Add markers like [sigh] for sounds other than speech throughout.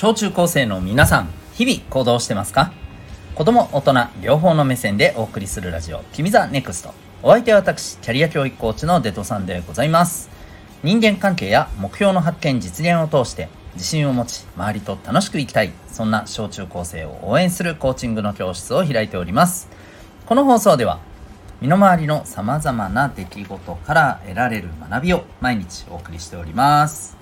小中高生の皆さん日々行動してますか？子供大人両方の目線でお送りするラジオ「君 the NEXT」。お相手は私キャリア教育コーチのデトさんでございます。人間関係や目標の発見実現を通して自信を持ち周りと楽しく生きたい。そんな小中高生を応援するコーチングの教室を開いております。この放送では身の回りのさまざまな出来事から得られる学びを毎日お送りしております。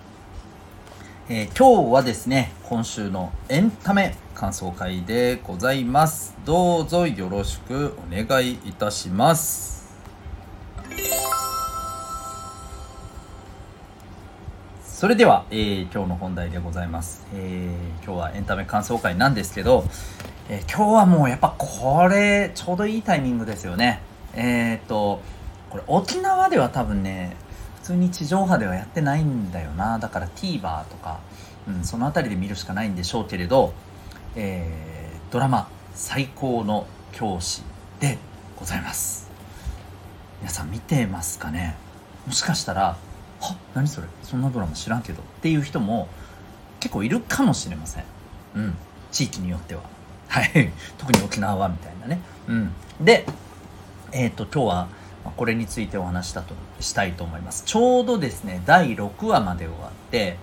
えー、今日はですね、今週のエンタメ感想会でございます。どうぞよろしくお願いいたします。それでは、えー、今日の本題でございます、えー、今日はエンタメ感想会なんですけど、えー、今日はもうやっぱこれちょうどいいタイミングですよね。えっ、と、これ沖縄では多分ね、通に地上波ではやってないんだよな。だから TVer とか、うん、その辺りで見るしかないんでしょうけれど、えー、ドラマ「最高の教師」でございます。皆さん見てますかね？もしかしたら「は何それ？そんなドラマ知らんけど」っていう人も結構いるかもしれません。うん。地域によっては。はい。[laughs] 特に沖縄はみたいなね。うん。でえっ、ー、と今日はこれについてお話したとしたいと思います。ちょうどですね第6話まで終わって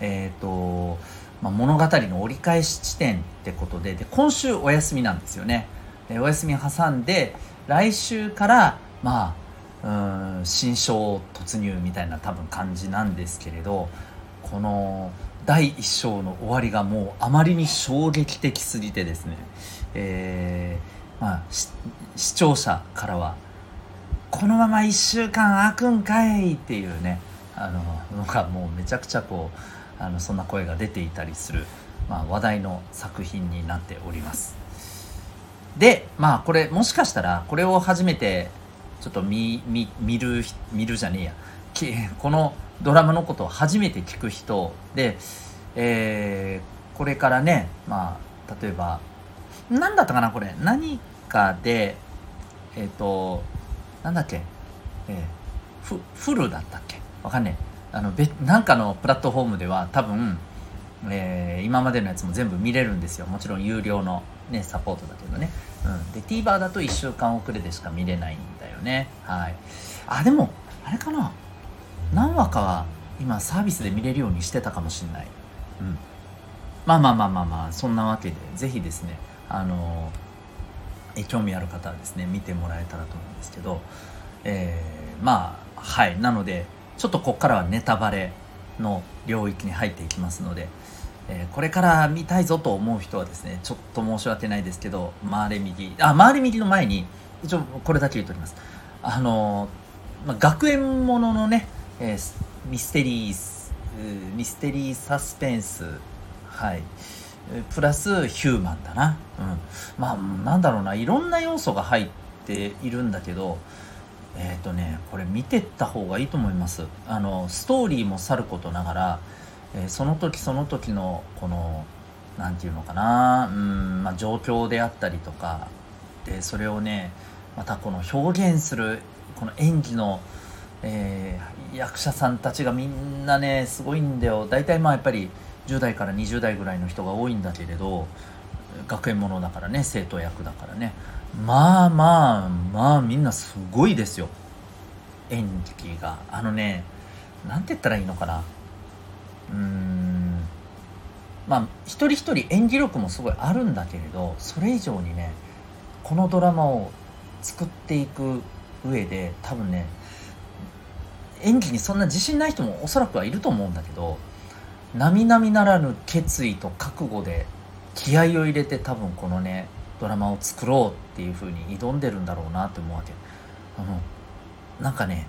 えっ、ー、と、まあ、物語の折り返し地点ってことでで今週お休みなんですよね。お休み挟んで来週からまあうん新章突入みたいな多分感じなんですけれどこの第1章の終わりがもうあまりに衝撃的すぎてですね、えーまあ、視聴者からはこのまま1週間空くんかいっていうねあののがもうめちゃくちゃこうあのそんな声が出ていたりする、まあ、話題の作品になっております。でまあこれもしかしたらこれを初めてちょっと見見見る見るじゃねえや。このドラマのことを初めて聞く人で、えー、これからねまあ例えば何だったかなこれ。何かでえっ、ー、となんだっけ、えー、フルだったっけ？わかんねえ。あのべなんかのプラットフォームでは多分、えー、今までのやつも全部見れるんですよ。もちろん有料の、ね、サポートだけどね、うん、で TVer だと1週間遅れでしか見れないんだよね。はい。あでもあれかな？何話かは今サービスで見れるようにしてたかもしんない。うん。まあまあまあまあまあそんなわけでぜひですねあのーえ興味ある方はですね見てもらえたらと思うんですけど、えー、まあはい。なのでちょっとここからはネタバレの領域に入っていきますので、えー、これから見たいぞと思う人はですねちょっと申し訳ないですけど回れ右あ回れ右の前に一応これだけ言っておきます。あの、まあ、学園もののね、え、ミステリーミステリーサスペンスはい。プラスヒューマンだな、うん、まあなんだろうな。いろんな要素が入っているんだけどえっ、ー、とねこれ見てった方がいいと思います。あのストーリーもさることながら、えー、その時その時のこの何て言うのかな。うん、まあ、状況であったりとかでそれをねまたこの表現するこの演技の、えー、役者さんたちがみんなねすごいんだよ。大体まあやっぱり10代から20代ぐらいの人が多いんだけれど学園ものだからね生徒役だからね。まあまあまあみんなすごいですよ。演技が。あのね何て言ったらいいのかな。うーん。まあ一人一人演技力もすごいあるんだけれどそれ以上にねこのドラマを作っていく上で多分ね演技にそんな自信ない人もおそらくはいると思うんだけど並々ならぬ決意と覚悟で気合を入れて多分このねドラマを作ろうっていう風に挑んでるんだろうなって思うわけ。あのなんかね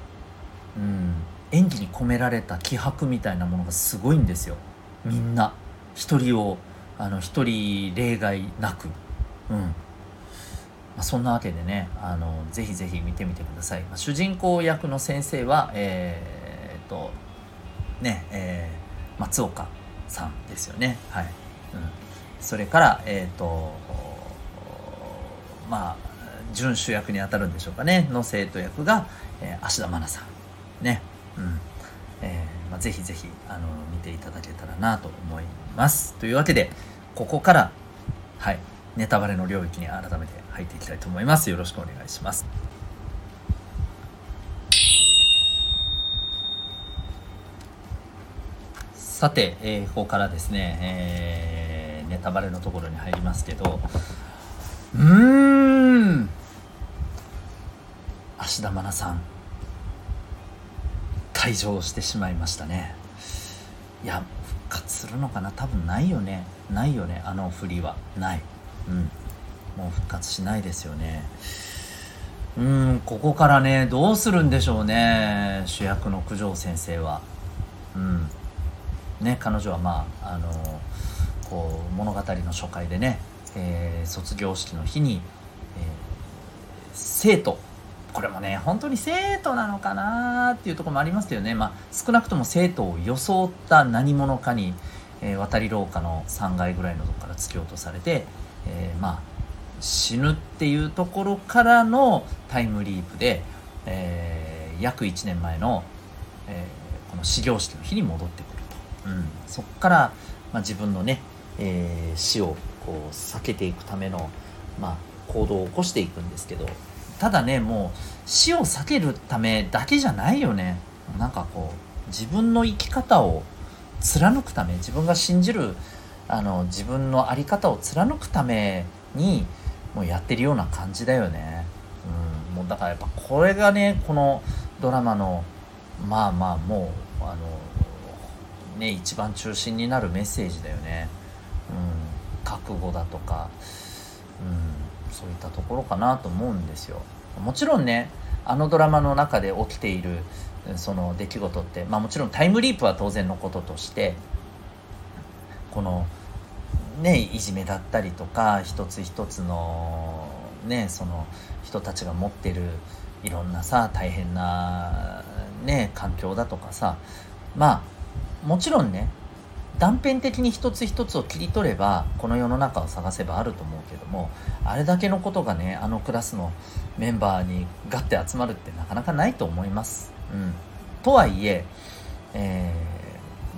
うん演技に込められた気迫みたいなものがすごいんですよ。みんな。一人をあの一人例外なく。うん。まあ、そんなわけでねあのぜひぜひ見てみてください、まあ、主人公役の先生はえー、っとねえー松岡さんですよね。はい、うん、それからえっ、ー、とまあ準主役にあたるんでしょうかね。の生徒役が、えー、芦田愛菜さんね。うん。えー、まあ、ぜひぜひあの見ていただけたらなと思います。というわけでここからはい。ネタバレの領域に改めて入っていきたいと思います。よろしくお願いします。さて、えー、ここからですね、えー、ネタバレのところに入りますけど。うーん。芦田愛菜さん。退場してしまいましたね。いや復活するのかな？多分ないよね。ないよね。あの振りは。ない。うん。もう復活しないですよね。うん。ここからねどうするんでしょうね。主役の九条先生は。うん。ね、彼女はまああのこう物語の初回でね、えー、卒業式の日に、えー、生徒これもね本当に生徒なのかなっていうところもありますけどね、まあ、少なくとも生徒を装った何者かに、えー、渡り廊下の3階ぐらいのとこから突き落とされて、えー、まあ死ぬっていうところからのタイムリープで、えー、約1年前の、えー、この始業式の日に戻ってくる。うん、そこから、まあ、自分のね、えー、死をこう避けていくための、まあ、行動を起こしていくんですけどただねもう死を避けるためだけじゃないよね。なんかこう自分の生き方を貫くため自分が信じるあの自分の在り方を貫くためにもうやってるような感じだよね。うん、もうだからやっぱこれがねこのドラマのまあまあもうあのね一番中心になるメッセージだよね、うん、覚悟だとか、うん、そういったところかなと思うんですよ。もちろんねあのドラマの中で起きているその出来事って、まあ、もちろんタイムリープは当然のこととしてこのねいじめだったりとか一つ一つのねその人たちが持ってるいろんなさ大変なね環境だとかさまあもちろんね断片的に一つ一つを切り取ればこの世の中を探せばあると思うけどもあれだけのことがねあのクラスのメンバーにガッて集まるってなかなかないと思います。うん、とはいええ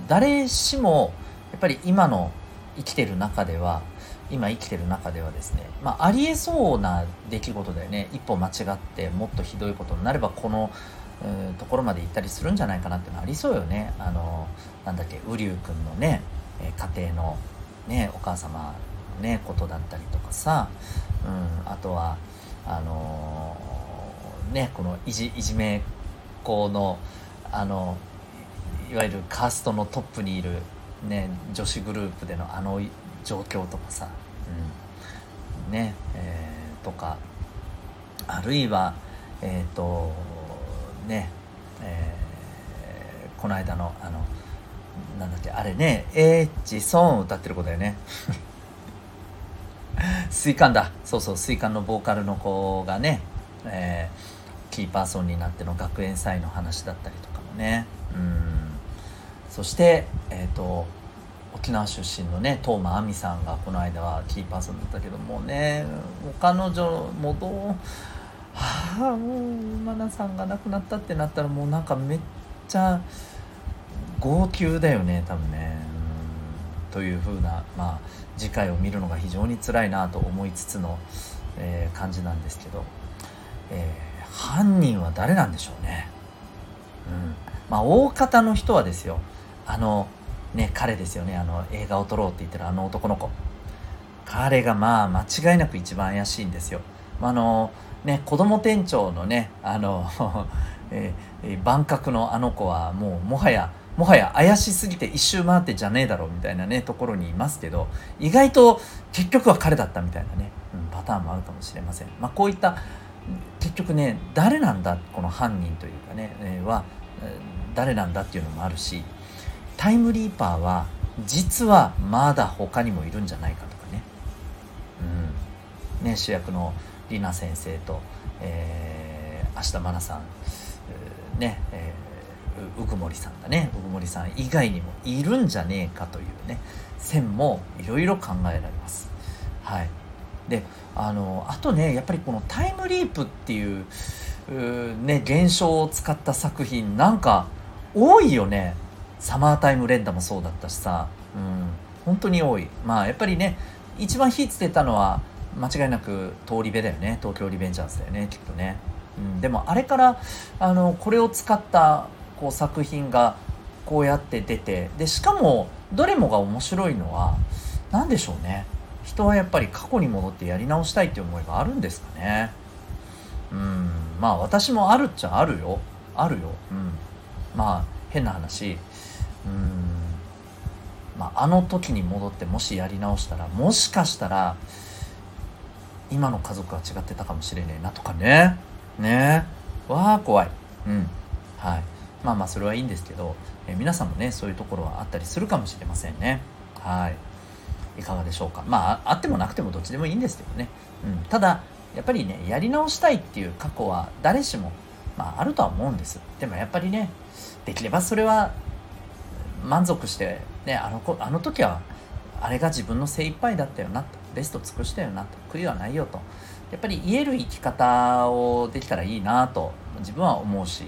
ー、誰しもやっぱり今の生きてる中では今生きてる中ではですね、まあ、ありえそうな出来事だよね一歩間違ってもっとひどいことになればこのところまで行ったりするんじゃないかなってのありそうよね。あのなんだっけ瓜生君のね家庭のねお母様のねことだったりとかさ、うん、あとはあのねこのいじいじめっ子のあのいわゆるカーストのトップにいる、ね、女子グループでのあの状況とかさ、うん、ねえー、とか。あるいはえっ、ー、とね、えー、この間のあのなんだっけあれねエッジソン歌ってる子だよね。[laughs] 水管だ。そうそう水管のボーカルの子がね、えー、キーパーソンになっての学園祭の話だったりとかもね。うん。そしてえっ、ー、と沖縄出身のね東間亜美さんがこの間はキーパーソンだったけどもね彼女もどうはあもう愛菜さんが亡くなったってなったらもうなんかめっちゃ号泣だよね多分ね。うん。という風なまあ次回を見るのが非常に辛いなと思いつつの、えー、感じなんですけど、えー、犯人は誰なんでしょうね。うん。まあ大方の人はですよ。あのね彼ですよね。あの映画を撮ろうって言ってるあの男の子。彼がまあ間違いなく一番怪しいんですよ。あのね子供店長のねあの [laughs] えー、万博のあの子はもうもはやもはや怪しすぎて一周回ってじゃねえだろうみたいなねところにいますけど意外と結局は彼だったみたいなね、うん、パターンもあるかもしれません。まあ、こういった結局ね誰なんだこの犯人というかね、えー、は誰なんだっていうのもあるしタイムリーパーは実はまだ他にもいるんじゃないかとかね,、うん、ね主役の里奈先生と、えー、芦田愛菜さん、ね、えー、うぐもりさんだね。うぐもりさん以外にもいるんじゃねえかというね線もいろいろ考えられます。はい、であのあとねやっぱりこのタイムリープっていうね現象を使った作品なんか多いよね。サマータイム連打もそうだったしさ、うん、本当に多い。まあやっぱりね一番火つけたのは間違いなく通り部だよね。東京リベンジャーズだよねきっとね、うん、でもあれからあのこれを使ったこう作品がこうやって出てでしかもどれもが面白いのは何でしょうね。人はやっぱり過去に戻ってやり直したいって思いがあるんですかね。うん。まあ私もあるっちゃあるよ。あるよ。うん。まあ変な話。うん。まあ、あの時に戻ってもしやり直したらもしかしたら今の家族は違ってたかもしれねえなとかね。ね。わあ怖い。うん。はい。まあまあそれはいいんですけど、え皆さんもねそういうところはあったりするかもしれませんね。はい。いかがでしょうか。まああってもなくてもどっちでもいいんですけどね、うん、ただやっぱりねやり直したいっていう過去は誰しも、まあ、あるとは思うんです。でもやっぱりねできればそれは満足してねあの子あの時はあれが自分の精一杯だったよなと。ベスト尽くしたよなと悔いはないよと。やっぱり言える生き方をできたらいいなと自分は思うし、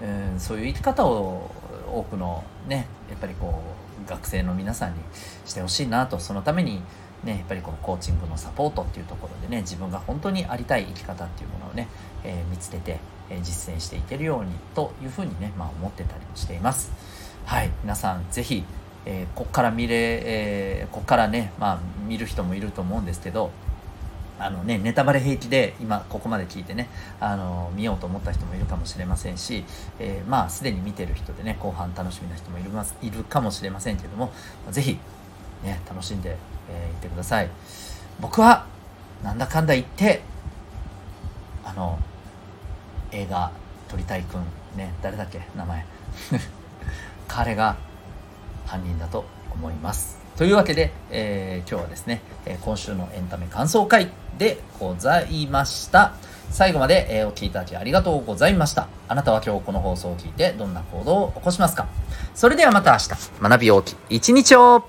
うん、そういう生き方を多くのねやっぱりこう学生の皆さんにしてほしいなと。そのためにね、やっぱりこのコーチングのサポートっていうところでね自分が本当にありたい生き方っていうものをね、えー、見つけて、えー、実践していけるようにというふうにね、まあ、思ってたりもしています。はい。皆さん是非えー、こっから見れ、えー、こっからね、まあ、見る人もいると思うんですけど、あのね、ネタバレ平気で今ここまで聞いてね、あの見ようと思った人もいるかもしれませんし、えー、まあすでに見てる人でね、後半楽しみな人もいるますいるかもしれませんけども、ぜひ、ね、楽しんでい、えー、ってください。僕は、なんだかんだ言って、あの、映画、撮りたいくん、ね、誰だっけ名前。[laughs] 彼が犯人だと思います。というわけで、えー、今日はですね、え今週のエンタメ感想会でございました。最後まで、えお聴きいただきありがとうございました。あなたは今日この放送を聞いてどんな行動を起こしますか？それではまた明日、学び大きい一日を